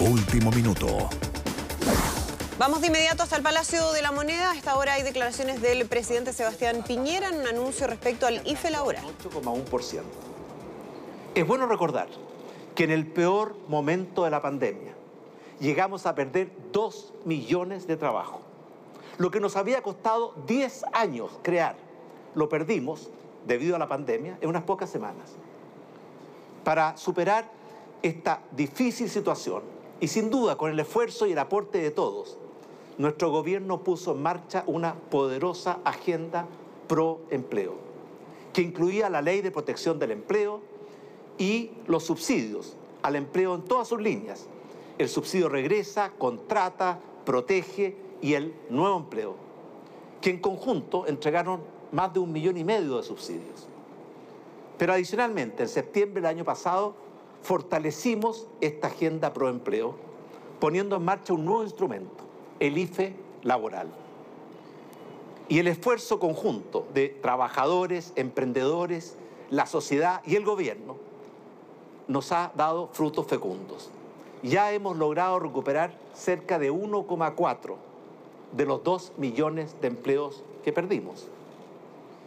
Último minuto. Vamos de inmediato hasta el Palacio de la Moneda. A esta hora hay declaraciones del presidente Sebastián Piñera en un anuncio respecto al IFE laboral. 8,1%. Es bueno recordar que en el peor momento de la pandemia llegamos a perder 2 millones de trabajos. Lo que nos había costado 10 años crear, lo perdimos debido a la pandemia en unas pocas semanas. Para superar esta difícil situación y sin duda con el esfuerzo y el aporte de todos, nuestro gobierno puso en marcha una poderosa agenda pro empleo, que incluía la ley de protección del empleo y los subsidios al empleo en todas sus líneas. El subsidio regresa, contrata, protege y el nuevo empleo, que en conjunto entregaron más de un millón y medio de subsidios. Pero adicionalmente, en septiembre del año pasado, fortalecimos esta agenda pro empleo, poniendo en marcha un nuevo instrumento, el IFE laboral. Y el esfuerzo conjunto de trabajadores, emprendedores, la sociedad y el gobierno nos ha dado frutos fecundos. Ya hemos logrado recuperar cerca de 1,4 de los 2 millones de empleos que perdimos.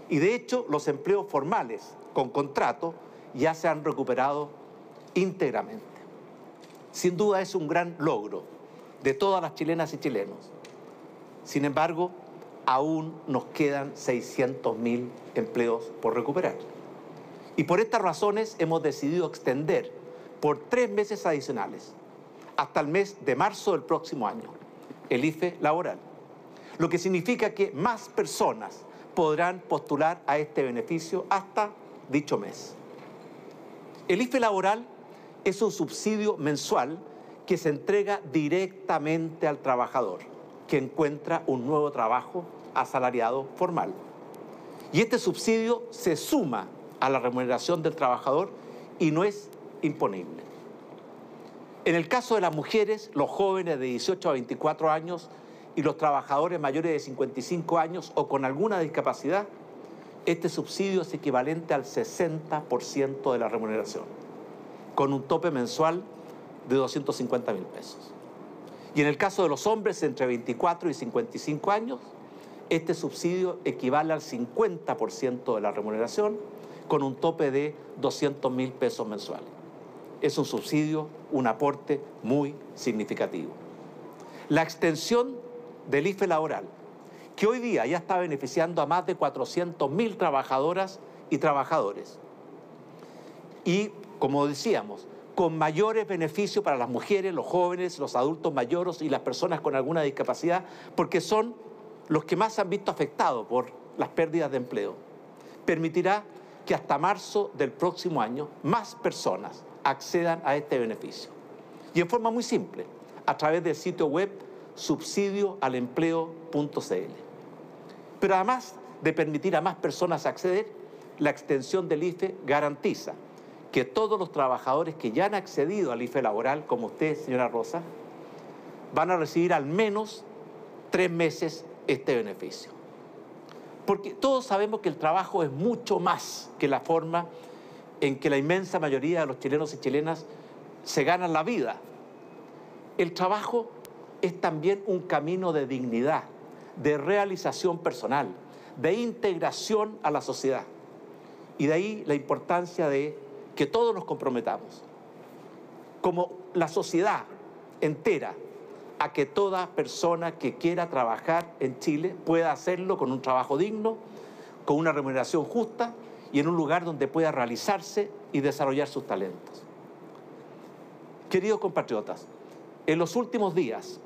Y de hecho, los empleos formales con contrato ya se han recuperado íntegramente. Sin duda es un gran logro de todas las chilenas y chilenos. Sin embargo, aún nos quedan 600.000 empleos por recuperar. Y por estas razones hemos decidido extender por tres meses adicionales, hasta el mes de marzo del próximo año, el IFE laboral. Lo que significa que más personas podrán postular a este beneficio hasta dicho mes. El IFE laboral es un subsidio mensual que se entrega directamente al trabajador, que encuentra un nuevo trabajo asalariado formal. Y este subsidio se suma a la remuneración del trabajador y no es imponible. En el caso de las mujeres, los jóvenes de 18 a 24 años y los trabajadores mayores de 55 años o con alguna discapacidad, este subsidio es equivalente al 60% de la remuneración, con un tope mensual de 250 mil pesos. Y en el caso de los hombres entre 24 y 55 años, este subsidio equivale al 50% de la remuneración con un tope de 200 mil pesos mensuales. Es un subsidio, un aporte muy significativo. La extensión del IFE laboral, que hoy día ya está beneficiando a más de 400 mil trabajadoras y trabajadores. Y, como decíamos, con mayores beneficios para las mujeres, los jóvenes, los adultos mayores y las personas con alguna discapacidad, porque son los que más se han visto afectados por las pérdidas de empleo. Permitirá que hasta marzo del próximo año más personas accedan a este beneficio. Y en forma muy simple, a través del sitio web subsidioalempleo.cl. Pero además de permitir a más personas acceder, la extensión del IFE garantiza que todos los trabajadores que ya han accedido al IFE laboral, como usted, señora Rosa, van a recibir al menos tres meses este beneficio. Porque todos sabemos que el trabajo es mucho más que la forma en que la inmensa mayoría de los chilenos y chilenas se ganan la vida. El trabajo es también un camino de dignidad, de realización personal, de integración a la sociedad. Y de ahí la importancia de que todos nos comprometamos, como la sociedad entera, a que toda persona que quiera trabajar en Chile pueda hacerlo con un trabajo digno, con una remuneración justa y en un lugar donde pueda realizarse y desarrollar sus talentos. Queridos compatriotas, en los últimos días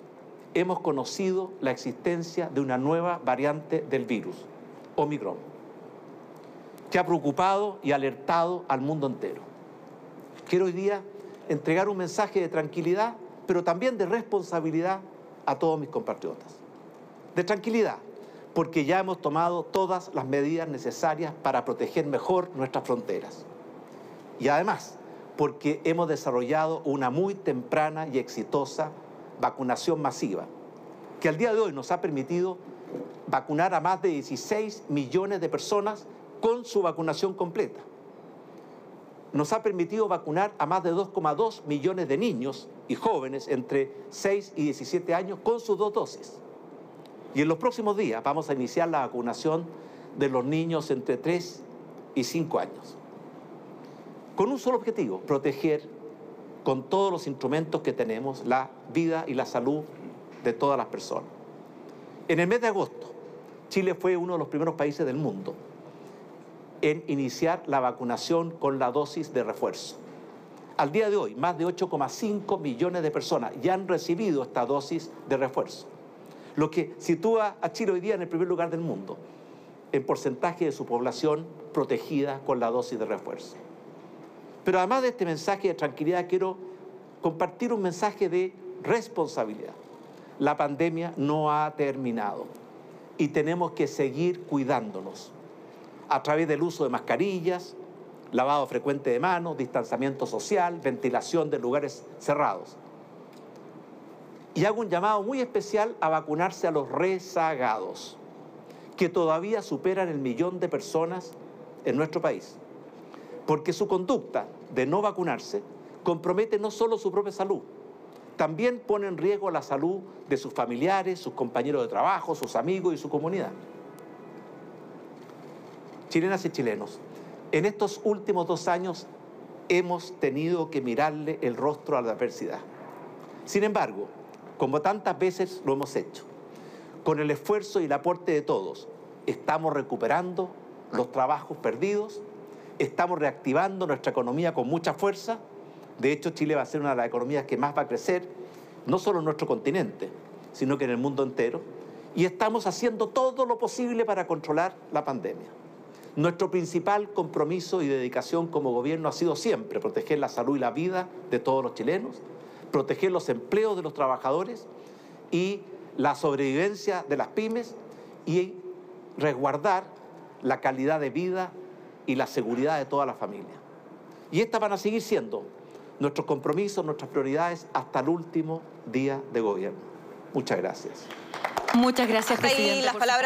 hemos conocido la existencia de una nueva variante del virus, Omicron, que ha preocupado y alertado al mundo entero. Quiero hoy día entregar un mensaje de tranquilidad, pero también de responsabilidad a todos mis compatriotas. De tranquilidad, porque ya hemos tomado todas las medidas necesarias para proteger mejor nuestras fronteras. Y además, porque hemos desarrollado una muy temprana y exitosa vacunación masiva, que al día de hoy nos ha permitido vacunar a más de 16 millones de personas con su vacunación completa. Nos ha permitido vacunar a más de 2,2 millones de niños y jóvenes entre 6 y 17 años con sus dos dosis. Y en los próximos días vamos a iniciar la vacunación de los niños entre 3 y 5 años. Con un solo objetivo, proteger con todos los instrumentos que tenemos la vida y la salud de todas las personas. En el mes de agosto, Chile fue uno de los primeros países del mundo en iniciar la vacunación con la dosis de refuerzo. Al día de hoy, más de 8,5 millones de personas ya han recibido esta dosis de refuerzo, lo que sitúa a Chile hoy día en el primer lugar del mundo en porcentaje de su población protegida con la dosis de refuerzo. Pero además de este mensaje de tranquilidad, quiero compartir un mensaje de responsabilidad. La pandemia no ha terminado y tenemos que seguir cuidándonos a través del uso de mascarillas, lavado frecuente de manos, distanciamiento social, ventilación de lugares cerrados. Y hago un llamado muy especial a vacunarse a los rezagados, que todavía superan el millón de personas en nuestro país, porque su conducta de no vacunarse compromete no solo su propia salud, también pone en riesgo la salud de sus familiares, sus compañeros de trabajo, sus amigos y su comunidad chilenas y chilenos, en estos últimos dos años hemos tenido que mirarle el rostro a la adversidad. Sin embargo, como tantas veces lo hemos hecho, con el esfuerzo y el aporte de todos, estamos recuperando los trabajos perdidos, estamos reactivando nuestra economía con mucha fuerza. De hecho, Chile va a ser una de las economías que más va a crecer, no solo en nuestro continente, sino que en el mundo entero. Y estamos haciendo todo lo posible para controlar la pandemia. Nuestro principal compromiso y dedicación como gobierno ha sido siempre proteger la salud y la vida de todos los chilenos, proteger los empleos de los trabajadores y la sobrevivencia de las pymes y resguardar la calidad de vida y la seguridad de toda la familia. Y estas van a seguir siendo nuestros compromisos, nuestras prioridades hasta el último día de gobierno. Muchas gracias. Muchas gracias, presidente. las palabras